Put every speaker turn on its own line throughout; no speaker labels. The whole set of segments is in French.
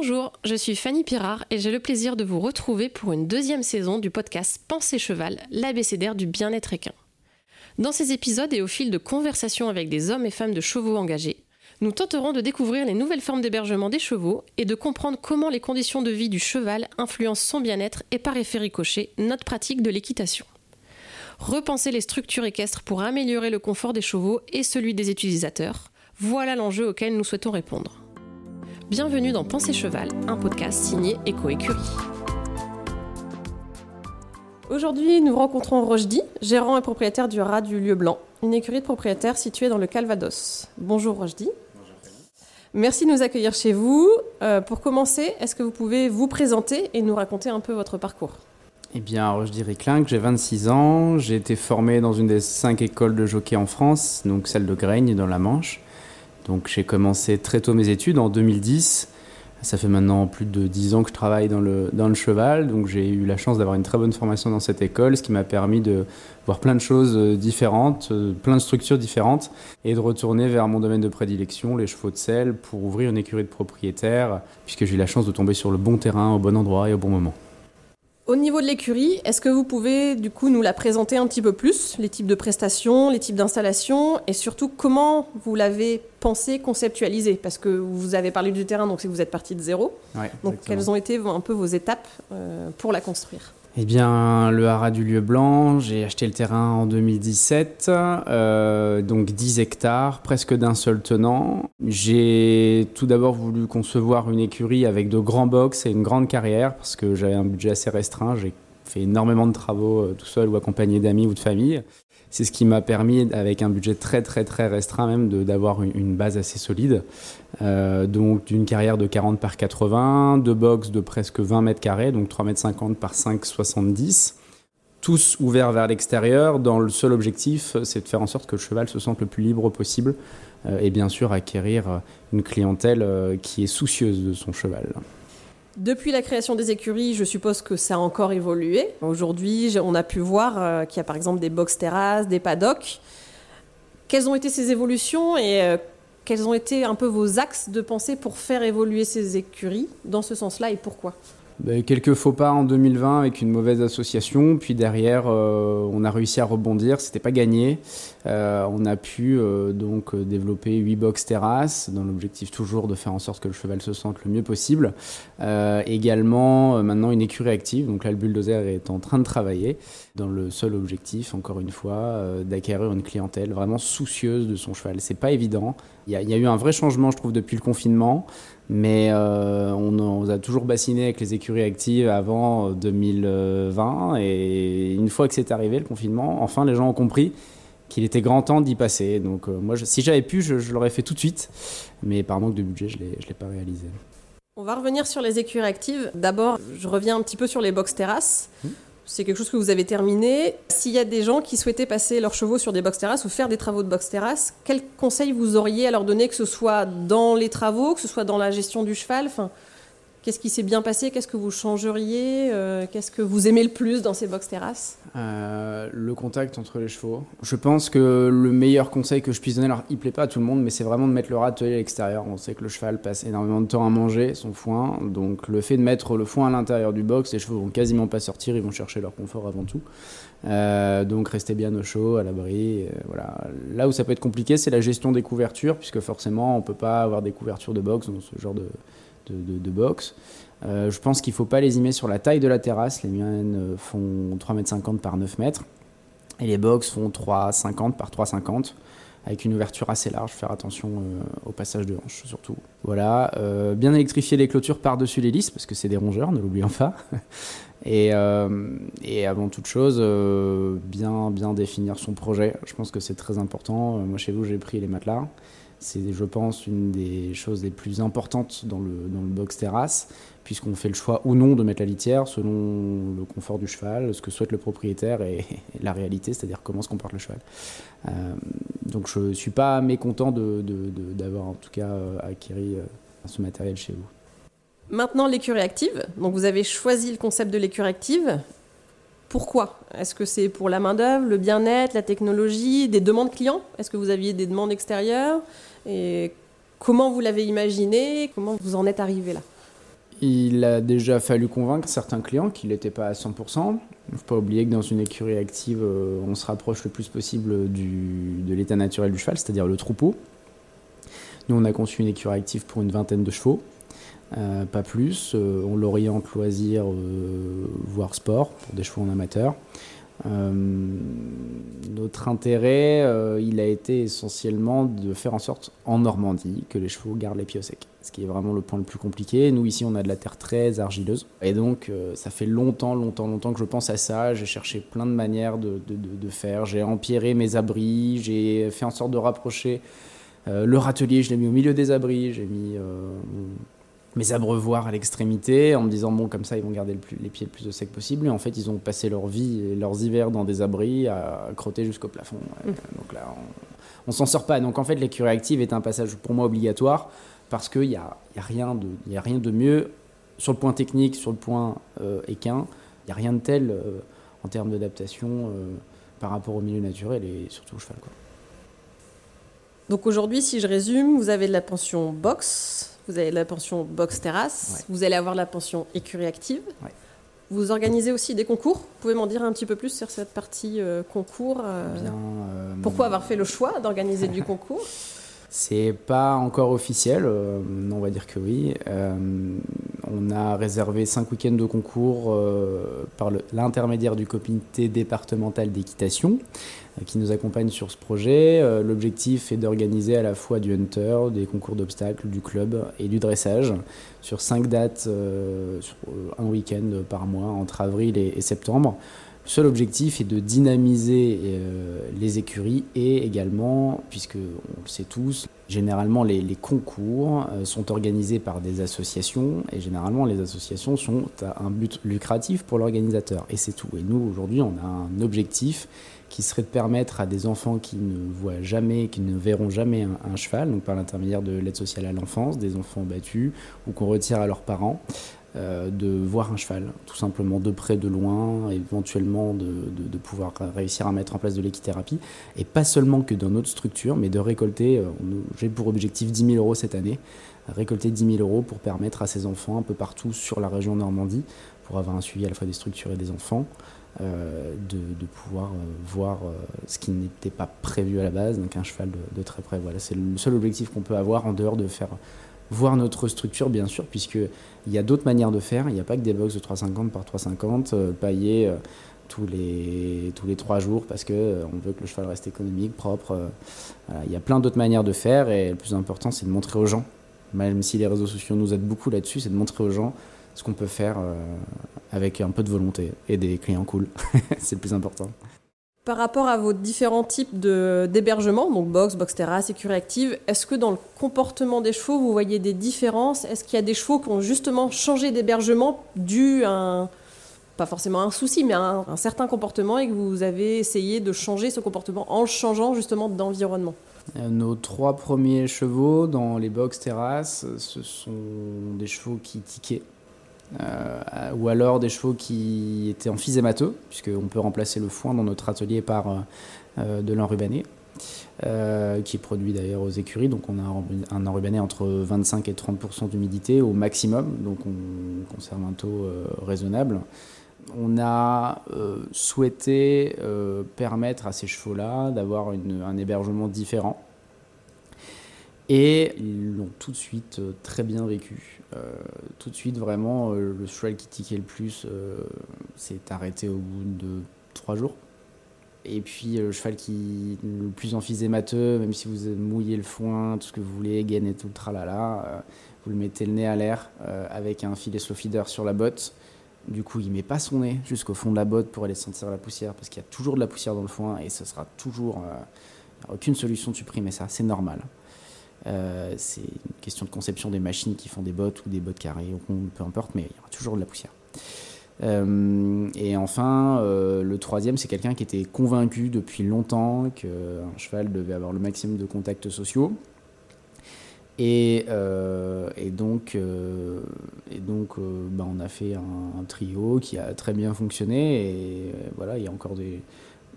Bonjour, je suis Fanny Pirard et j'ai le plaisir de vous retrouver pour une deuxième saison du podcast Pensée Cheval, l'abécédaire du bien-être équin. Dans ces épisodes et au fil de conversations avec des hommes et femmes de chevaux engagés, nous tenterons de découvrir les nouvelles formes d'hébergement des chevaux et de comprendre comment les conditions de vie du cheval influencent son bien-être et par effet ricochet notre pratique de l'équitation. Repenser les structures équestres pour améliorer le confort des chevaux et celui des utilisateurs, voilà l'enjeu auquel nous souhaitons répondre. Bienvenue dans Pensée Cheval, un podcast signé Eco Écurie. Aujourd'hui, nous rencontrons Rochdi, gérant et propriétaire du Rat du Lieu Blanc, une écurie de propriétaires située dans le Calvados. Bonjour Rochdi. Merci de nous accueillir chez vous. Euh, pour commencer, est-ce que vous pouvez vous présenter et nous raconter un peu votre parcours?
Eh bien, je dirais Clinck, j'ai 26 ans. J'ai été formé dans une des cinq écoles de jockey en France, donc celle de Graigne dans la Manche. Donc j'ai commencé très tôt mes études en 2010. Ça fait maintenant plus de 10 ans que je travaille dans le, cheval, donc j'ai eu la chance d'avoir une très bonne formation dans cette école, ce qui m'a permis de voir plein de choses euh, différentes, euh, plein de structures différentes, et de retourner vers mon domaine de prédilection, les chevaux de sel, pour ouvrir une écurie de propriétaires, puisque j'ai eu la chance de tomber sur le bon terrain, au bon endroit et au bon moment.
Au niveau de l'écurie, est-ce que vous pouvez du coup nous la présenter un petit peu plus, les types de prestations, les types d'installations et surtout comment vous l'avez pensé, conceptualisé? Parce que vous avez parlé du terrain, donc c'est que vous êtes parti de zéro.
Ouais,
Donc
exactement.
quelles ont été un peu vos étapes euh, pour la construire?
Eh bien, le haras du lieu blanc, j'ai acheté le terrain en 2017, euh, donc 10 hectares, presque d'un seul tenant. J'ai tout d'abord voulu concevoir une écurie avec de grands box et une grande carrière, parce que j'avais un budget assez restreint. J'ai fait énormément de travaux euh, tout seul ou accompagné d'amis ou de famille. C'est ce qui m'a permis, avec un budget très très très restreint même, de- d'avoir une, base assez solide. Euh, donc d'une carrière de 40 par 80, deux box de presque 20 mètres carrés, donc 3 mètres 50 par 5,70. Tous ouverts vers l'extérieur, dans le seul objectif, c'est de faire en sorte que le cheval se sente le plus libre possible euh, et bien sûr acquérir une clientèle euh, qui est soucieuse de son cheval.
Depuis la création des écuries, je suppose que ça a encore évolué. Aujourd'hui, on a pu voir euh, qu'il y a par exemple des box terrasses, des paddocks. Quelles ont été ces évolutions et euh, quels ont été un peu vos axes de pensée pour faire évoluer ces écuries dans ce sens-là et pourquoi?
Quelques faux pas en 2020 avec une mauvaise association, puis derrière euh, on a réussi à rebondir, c'était pas gagné. Euh, on a pu euh, donc développer 8 box terrasses dans l'objectif toujours de faire en sorte que le cheval se sente le mieux possible. Également maintenant une écurie active, donc là le bulldozer est en train de travailler dans le seul objectif, encore une fois, d'acquérir une clientèle vraiment soucieuse de son cheval. C'est pas évident. Il y, y a eu un vrai changement, je trouve, depuis le confinement. Mais on, on a toujours bassiné avec les écuries actives avant 2020. Et une fois que c'est arrivé, le confinement, enfin, les gens ont compris qu'il était grand temps d'y passer. Donc, euh, moi, je- si j'avais pu, je, je l'aurais fait tout de suite. Mais par manque de budget, je ne l'ai pas réalisé.
On va revenir sur les écuries actives. D'abord, je reviens un petit peu sur les box terrasses.
Mhm.
C'est quelque chose que vous avez terminé. S'il y a des gens qui souhaitaient passer leurs chevaux sur des box terrasses ou faire des travaux de box terrasse, quels conseils vous auriez à leur donner, que ce soit dans les travaux, que ce soit dans la gestion du cheval? Enfin, Qu'est-ce qui s'est bien passé? Qu'est-ce que vous changeriez? Euh, Qu'est-ce que vous aimez le plus dans ces box terrasses?
Euh, le contact entre les chevaux. Je pense que le meilleur conseil que je puisse donner, alors il plaît pas à tout le monde, mais c'est vraiment de mettre le râtelier à l'extérieur. On sait que le cheval passe énormément de temps à manger son foin, donc le fait de mettre le foin à l'intérieur du box, les chevaux vont quasiment pas sortir, ils vont chercher leur confort avant tout. Euh, donc restez bien au chaud, à l'abri. voilà. Là où ça peut être compliqué, c'est la gestion des couvertures, puisque forcément on peut pas avoir des couvertures de box dans ce genre de, de, de-. Euh, je pense qu'il faut pas lésimer sur la taille de la terrasse. Les miennes euh, font 3,50 m par 9 mètres. Et les box font 3,50 par 3,50 avec une ouverture assez large. Faire attention euh, au passage de hanche surtout. Voilà. Bien électrifier les clôtures par-dessus les lisses parce que c'est des rongeurs, ne l'oublions pas. Et, et avant toute chose, bien, bien définir son projet. Je pense que c'est très important. Moi, chez vous, j'ai pris les matelas. C'est, je pense, une des choses les plus importantes dans le, box terrasse, puisqu'on fait le choix ou non de mettre la litière selon le confort du cheval, ce que souhaite le propriétaire et, la réalité, c'est-à-dire comment se comporte le cheval. Euh, donc je ne suis pas mécontent de, d'avoir en tout cas euh, acquis euh, ce matériel chez vous.
Maintenant, l'écurie active. Donc, vous avez choisi le concept de l'écurie active. Pourquoi Est-ce que c'est pour la main-d'œuvre, le bien-être, la technologie, des demandes clients Est-ce que vous aviez des demandes extérieures Et comment vous l'avez imaginé Comment vous en êtes arrivé là
Il a déjà fallu convaincre certains clients qu'il n'était pas à 100%. Il ne faut pas oublier que dans une écurie active, euh, on se rapproche le plus possible du, de l'état naturel du cheval, c'est-à-dire le troupeau. Nous, on a conçu une écurie active pour une vingtaine de chevaux, euh, pas plus. Euh, on l'oriente loisir, voire sport, pour des chevaux en amateur. Euh, notre intérêt, euh, il a été essentiellement de faire en sorte, en Normandie, que les chevaux gardent les pieds au sec. Ce qui est vraiment le point le plus compliqué. Nous, ici, on a de la terre très argileuse. Et donc, euh, ça fait longtemps, longtemps, longtemps que je pense à ça. J'ai cherché plein de manières de faire. J'ai empierré mes abris. J'ai fait en sorte de rapprocher le râtelier. Je l'ai mis au milieu des abris. J'ai mis mes abreuvoirs à l'extrémité en me disant bon comme ça ils vont garder les pieds le plus au sec possible et en fait ils ont passé leur vie et leurs hivers dans des abris à crotter jusqu'au plafond mmh. donc là on, s'en sort pas donc en fait l'écurie active est un passage pour moi obligatoire parce qu'il n'y a, y a, rien de, y a rien de mieux sur le point technique sur le point euh, équin il n'y a rien de tel euh, en termes d'adaptation euh, par rapport au milieu naturel et surtout au cheval quoi.
Donc aujourd'hui, si je résume, vous avez de la pension box, vous avez la pension box terrasse, vous allez avoir la pension écurie active. Vous organisez aussi des concours. Vous pouvez m'en dire un petit peu plus sur cette partie euh, concours euh, euh, Pourquoi avoir fait le choix d'organiser du concours?
C'est pas encore officiel, on va dire que oui. On a réservé cinq week-ends de concours par l'intermédiaire du comité départemental d'équitation qui nous accompagne sur ce projet. Euh, l'objectif est d'organiser à la fois du hunter, des concours d'obstacles, du club et du dressage sur cinq dates, euh, un week-end par mois entre avril et, septembre. Le seul objectif est de dynamiser euh, les écuries et également, puisque on le sait tous, généralement les, concours sont organisés par des associations et généralement les associations sont à un but lucratif pour l'organisateur et c'est tout. Et nous aujourd'hui on a un objectif qui serait de permettre à des enfants qui ne voient jamais, qui ne verront jamais un, cheval, donc par l'intermédiaire de l'aide sociale à l'enfance, des enfants battus ou qu'on retire à leurs parents, euh, de voir un cheval, tout simplement de près, de loin, éventuellement de, de, pouvoir réussir à mettre en place de l'équithérapie, et pas seulement que dans notre structure, mais de récolter, euh, j'ai pour objectif 10 000 euros cette année, récolter 10 000 euros pour permettre à ces enfants un peu partout sur la région Normandie, pour avoir un suivi à la fois des structures et des enfants, euh, de, pouvoir voir ce qui n'était pas prévu à la base, donc un cheval de, très près. Voilà, c'est le seul objectif qu'on peut avoir en dehors de faire voir notre structure, bien sûr, puisqu'il y a d'autres manières de faire. Il n'y a pas que des box de 350 par 350, paillés tous les tous les trois jours parce que on veut que le cheval reste économique, propre. Il y a plein d'autres manières de faire et le plus important, c'est de montrer aux gens, même si les réseaux sociaux nous aident beaucoup là-dessus, c'est de montrer aux gens ce qu'on peut faire euh, avec un peu de volonté et des clients cool. c'est le plus important.
Par rapport à vos différents types d'hébergement, donc box, box terrasse, écurie active, est-ce que dans le comportement des chevaux, vous voyez des différences? Est-ce qu'il y a des chevaux qui ont justement changé d'hébergement dû à un, pas forcément un souci, mais un, un, certain comportement et que vous avez essayé de changer ce comportement en changeant justement d'environnement?
Euh, Nos trois premiers chevaux dans les box terrasses, ce sont des chevaux qui tiquaient euh, ou alors des chevaux qui étaient en physémateux, puisqu'on peut remplacer le foin dans notre atelier par euh, euh, de l'enrubané. qui est produit d'ailleurs aux écuries. Donc on a un enrubané entre 25 et 30% d'humidité au maximum, donc on conserve un taux raisonnable. On a souhaité permettre à ces chevaux-là d'avoir un hébergement différent et ils l'ont tout de suite très bien vécu. Euh, tout de suite, vraiment, euh, le cheval qui tiquait le plus s'est arrêté au bout de trois jours. Et puis le cheval qui le plus emphysémateux, même si vous mouillez le foin, tout ce que vous voulez, gaine et tout le tralala, vous le mettez le nez à l'air avec un filet slow feeder sur la botte. Du coup, il met pas son nez jusqu'au fond de la botte pour aller sentir la poussière, parce qu'il y a toujours de la poussière dans le foin et ce sera toujours. aucune solution de supprimer ça, c'est normal. Euh, c'est une question de conception des machines qui font des bottes ou des bottes carrées, ou peu importe, mais il y aura toujours de la poussière. Euh, et enfin, euh, le troisième, c'est quelqu'un qui était convaincu depuis longtemps qu'un cheval devait avoir le maximum de contacts sociaux. Et, et donc, et donc bah, on a fait un, un, trio qui a très bien fonctionné. Et voilà, il y a encore des,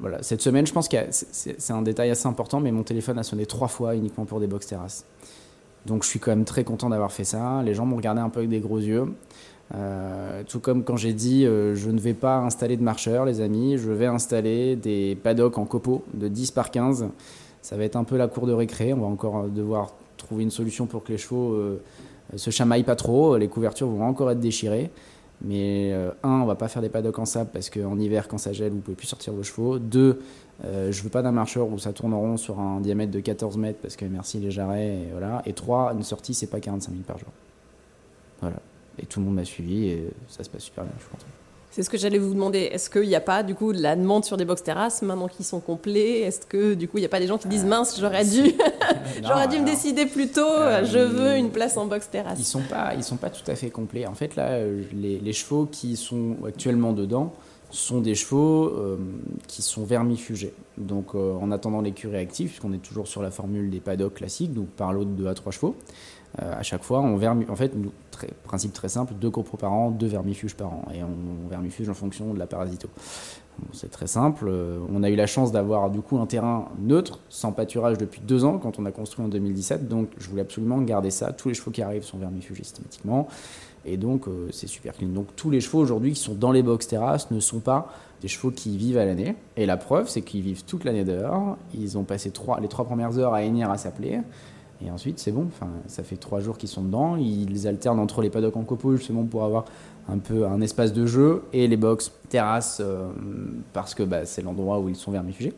voilà, cette semaine, je pense que c'est un détail assez important, mais mon téléphone a sonné trois fois uniquement pour des box terrasses. Donc je suis quand même très content d'avoir fait ça. Les gens m'ont regardé un peu avec des gros yeux. Euh, tout comme quand j'ai dit euh, je ne vais pas installer de marcheurs, les amis, je vais installer des paddocks en copeaux de 10 par 15. Ça va être un peu la cour de récré. On va encore devoir trouver une solution pour que les chevaux euh, se chamaillent pas trop. Les couvertures vont encore être déchirées. Mais un, on va pas faire des paddocks en sable parce qu'en hiver, quand ça gèle, vous pouvez plus sortir vos chevaux. Deux, je veux pas d'un marcheur où ça tourne en rond sur un diamètre de 14 mètres parce que merci les jarrets. Et, voilà. et trois, une sortie, c'est pas 45 000 par jour. Voilà. Et tout le monde m'a suivi et ça se passe super bien, je suis content.
C'est ce que j'allais vous demander. Est-ce qu'il n'y a pas du coup de la demande sur des box terrasses maintenant qu'ils sont complets? Est-ce que du coup il n'y a pas des gens qui disent euh, mince j'aurais dû j'aurais dû me décider plus tôt euh, je veux une place en box terrasse
Ils sont pas ils sont pas tout à fait complets. En fait là les, les chevaux qui sont actuellement dedans sont des chevaux euh, qui sont vermifugés. Donc en attendant l'écurie active puisqu'on est toujours sur la formule des paddocks classiques donc par l'autre de 2 à 3 chevaux. à chaque fois on vermi en fait principe très simple, deux copros par an, deux vermifuges par an. Et on, vermifuge en fonction de la parasito. c'est très simple. Euh, on a eu la chance d'avoir du coup un terrain neutre, sans pâturage depuis deux ans, quand on a construit en 2017. Donc je voulais absolument garder ça. Tous les chevaux qui arrivent sont vermifugés systématiquement. Et donc euh, c'est super clean. Donc tous les chevaux aujourd'hui qui sont dans les box terrasses ne sont pas des chevaux qui vivent à l'année. Et la preuve, c'est qu'ils vivent toute l'année dehors. Ils ont passé les trois premières heures à hennir à s'appeler. Et ensuite, c'est bon. Enfin, ça fait trois jours qu'ils sont dedans. Ils alternent entre les paddocks en copeaux justement pour avoir un peu un espace de jeu et les box terrasses euh, parce que bah, c'est l'endroit où ils sont vermifugés.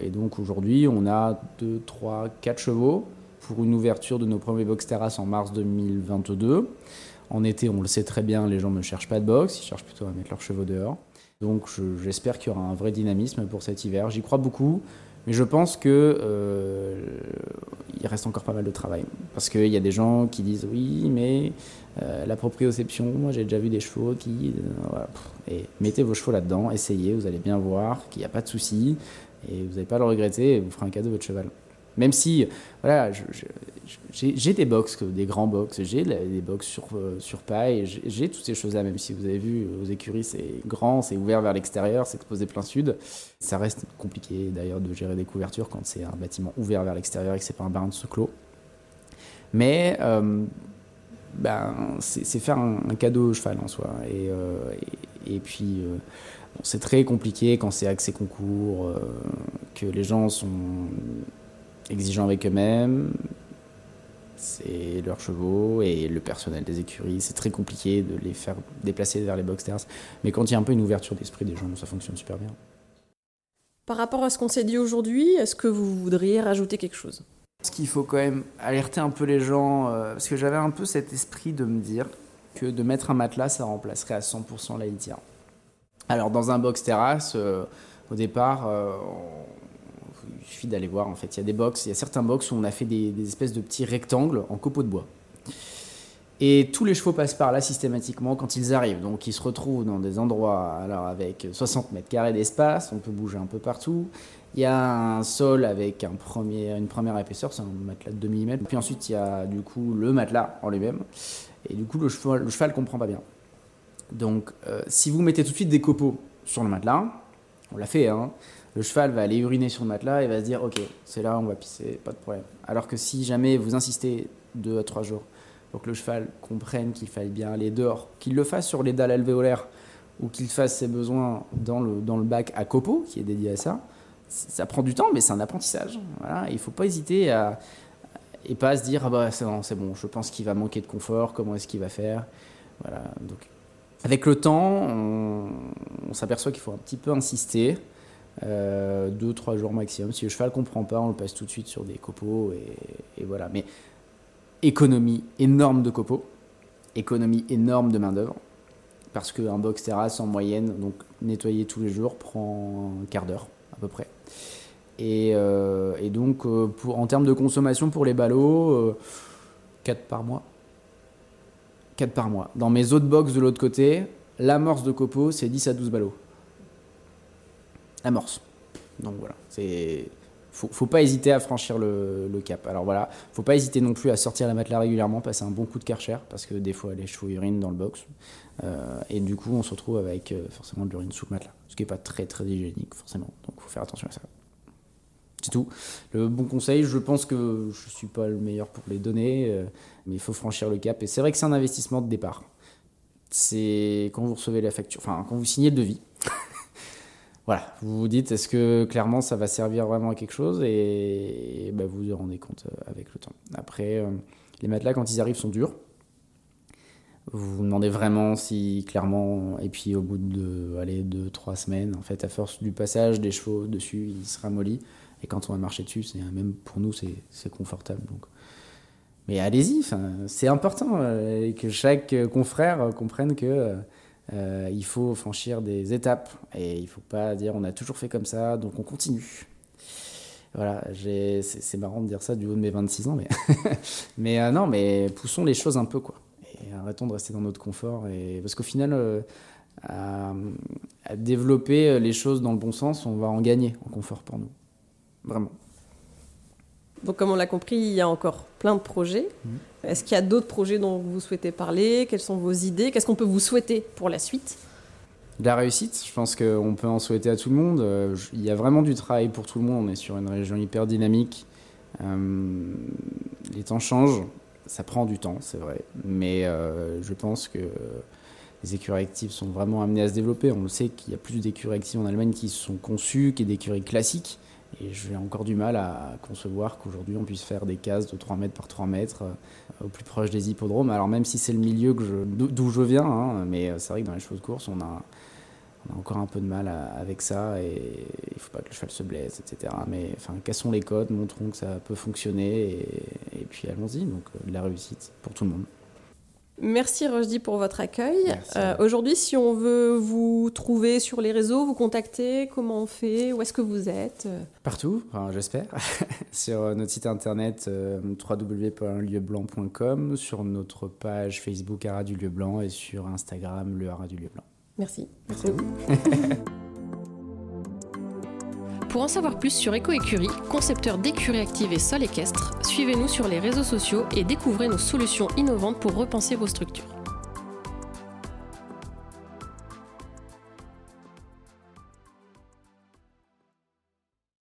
Et donc aujourd'hui, on a 2, 3, 4 chevaux pour une ouverture de nos premiers box terrasses en mars 2022. En été, on le sait très bien, les gens ne cherchent pas de box, ils cherchent plutôt à mettre leurs chevaux dehors. Donc j'espère qu'il y aura un vrai dynamisme pour cet hiver. J'y crois beaucoup. Mais je pense que euh, il reste encore pas mal de travail. Parce qu'il y a des gens qui disent oui, mais euh, la proprioception, moi j'ai déjà vu des chevaux qui. Euh, et mettez vos chevaux là-dedans, essayez, vous allez bien voir qu'il n'y a pas de souci. Et vous n'allez pas le regretter et vous ferez un cadeau à votre cheval. Même si, voilà, j'ai des box, des grands box, j'ai des box sur, euh, sur paille, j'ai toutes ces choses-là, même si vous avez vu, aux écuries, c'est grand, c'est ouvert vers l'extérieur, c'est exposé plein sud. Ça reste compliqué d'ailleurs de gérer des couvertures quand c'est un bâtiment ouvert vers l'extérieur et que c'est pas un bain de ce clos. Mais euh, ben, c'est faire un, cadeau au cheval en soi. Et, euh, et, puis, c'est très compliqué quand c'est accès concours, que les gens sont exigeants avec eux-mêmes, c'est leurs chevaux et le personnel des écuries. C'est très compliqué de les faire déplacer vers les boxers. Mais quand il y a un peu une ouverture d'esprit des gens, ça fonctionne super bien.
Par rapport à ce qu'on s'est dit aujourd'hui, est-ce que vous voudriez rajouter quelque chose?
Ce qu'il faut quand même alerter un peu les gens, euh, parce que j'avais un peu cet esprit de me dire que de mettre un matelas, ça remplacerait à 100% la litière. Alors dans un box terrasse, euh, au départ, euh, il suffit d'aller voir en fait. Il y a des box, il y a certains box où on a fait des, espèces de petits rectangles en copeaux de bois. Et tous les chevaux passent par là systématiquement quand ils arrivent. Donc ils se retrouvent dans des endroits alors avec 60 mètres carrés d'espace, on peut bouger un peu partout. Il y a un sol avec une première épaisseur, c'est un matelas de 2 mm. Puis ensuite il y a du coup le matelas en lui-même. Et du coup le cheval, le cheval comprend pas bien. Donc euh, si vous mettez tout de suite des copeaux sur le matelas, on l'a fait, hein, le cheval va aller uriner sur le matelas et va se dire ok c'est là on va pisser pas de problème. Alors que si jamais vous insistez deux à trois jours pour que le cheval comprenne qu'il faille bien aller dehors qu'il le fasse sur les dalles alvéolaires ou qu'il fasse ses besoins dans le, dans le bac à copeaux qui est dédié à ça ça prend du temps mais c'est un apprentissage. Voilà. Il faut pas hésiter à et pas se dire ah bah c'est bon, c'est bon je pense qu'il va manquer de confort comment est-ce qu'il va faire? Voilà. Donc avec le temps on, on s'aperçoit qu'il faut un petit peu insister euh, deux, trois jours maximum. Si le cheval comprend pas, on le passe tout de suite sur des copeaux et, voilà. Mais économie énorme de copeaux, économie énorme de main d'œuvre, parce qu'un box terrasse en moyenne, donc nettoyer tous les jours, prend un quart d'heure à peu près. Et, euh, donc, euh, en termes de consommation pour les ballots, 4 par mois. 4 par mois. Dans mes autres box de l'autre côté, l'amorce de copeaux, c'est 10 à 12 ballots amorce. Donc voilà, c'est faut, faut pas hésiter à franchir le, cap. Alors voilà, faut pas hésiter non plus à sortir la matelas régulièrement, passer un bon coup de karcher parce que des fois les chevaux urinent dans le box euh, et du coup on se retrouve avec euh, forcément de l'urine sous le matelas, ce qui est pas très très hygiénique forcément. Donc faut faire attention à ça. C'est tout. Le bon conseil, je pense que je suis pas le meilleur pour les donner, euh, mais il faut franchir le cap. Et c'est vrai que c'est un investissement de départ. C'est quand vous recevez la facture, enfin quand vous signez le devis. Voilà, vous vous dites est-ce que clairement ça va servir vraiment à quelque chose et, bah, vous vous rendez compte euh, avec le temps. Après, euh, les matelas quand ils arrivent sont durs. Vous vous demandez vraiment si clairement, et puis au bout de allez, deux, trois semaines, en fait, à force du passage des chevaux dessus, il se ramollit. Et quand on va marcher dessus, c'est même pour nous, c'est confortable. Donc. Mais allez-y, c'est important euh, que chaque confrère comprenne que il faut franchir des étapes et il faut pas dire on a toujours fait comme ça, donc on continue. Voilà, c'est marrant de dire ça du haut de mes 26 ans, mais, euh, non, mais poussons les choses un peu, quoi. Et arrêtons de rester dans notre confort. Et... Parce qu'au final, à, développer les choses dans le bon sens, on va en gagner en confort pour nous. Vraiment.
Donc, comme on l'a compris, il y a encore plein de projets. Mhm. Est-ce qu'il y a d'autres projets dont vous souhaitez parler? Quelles sont vos idées? Qu'est-ce qu'on peut vous souhaiter pour la suite?
La réussite, je pense qu'on peut en souhaiter à tout le monde. Euh, il y a vraiment du travail pour tout le monde. On est sur une région hyper dynamique. Euh, les temps changent. Ça prend du temps, c'est vrai. Mais euh, je pense que les écuries actives sont vraiment amenées à se développer. On le sait qu'il y a plus d'écuries actives en Allemagne qui sont conçues que d'écuries classiques. Et j'ai encore du mal à concevoir qu'aujourd'hui on puisse faire des cases de 3 mètres par 3 mètres euh, au plus proche des hippodromes. Alors même si c'est le milieu d'où je viens, hein, mais euh, c'est vrai que dans les chevaux de course, on a, encore un peu de mal avec ça et il ne faut pas que le cheval se blesse, etc. Mais cassons les codes, montrons que ça peut fonctionner et, puis allons-y. Donc euh, de la réussite pour tout le monde.
Merci Rojdi pour votre accueil. Euh, aujourd'hui, si on veut vous trouver sur les réseaux, vous contacter, comment on fait Où est-ce que vous êtes
Partout, j'espère. sur notre site internet euh, www.lieu-blanc.com, sur notre page Facebook Haras du Lieu Blanc et sur Instagram Le Haras du Lieu Blanc.
Merci. Merci. Pour en savoir plus sur Eco Écurie, concepteur d'écuries actives et sol équestre, suivez-nous sur les réseaux sociaux et découvrez nos solutions innovantes pour repenser vos structures.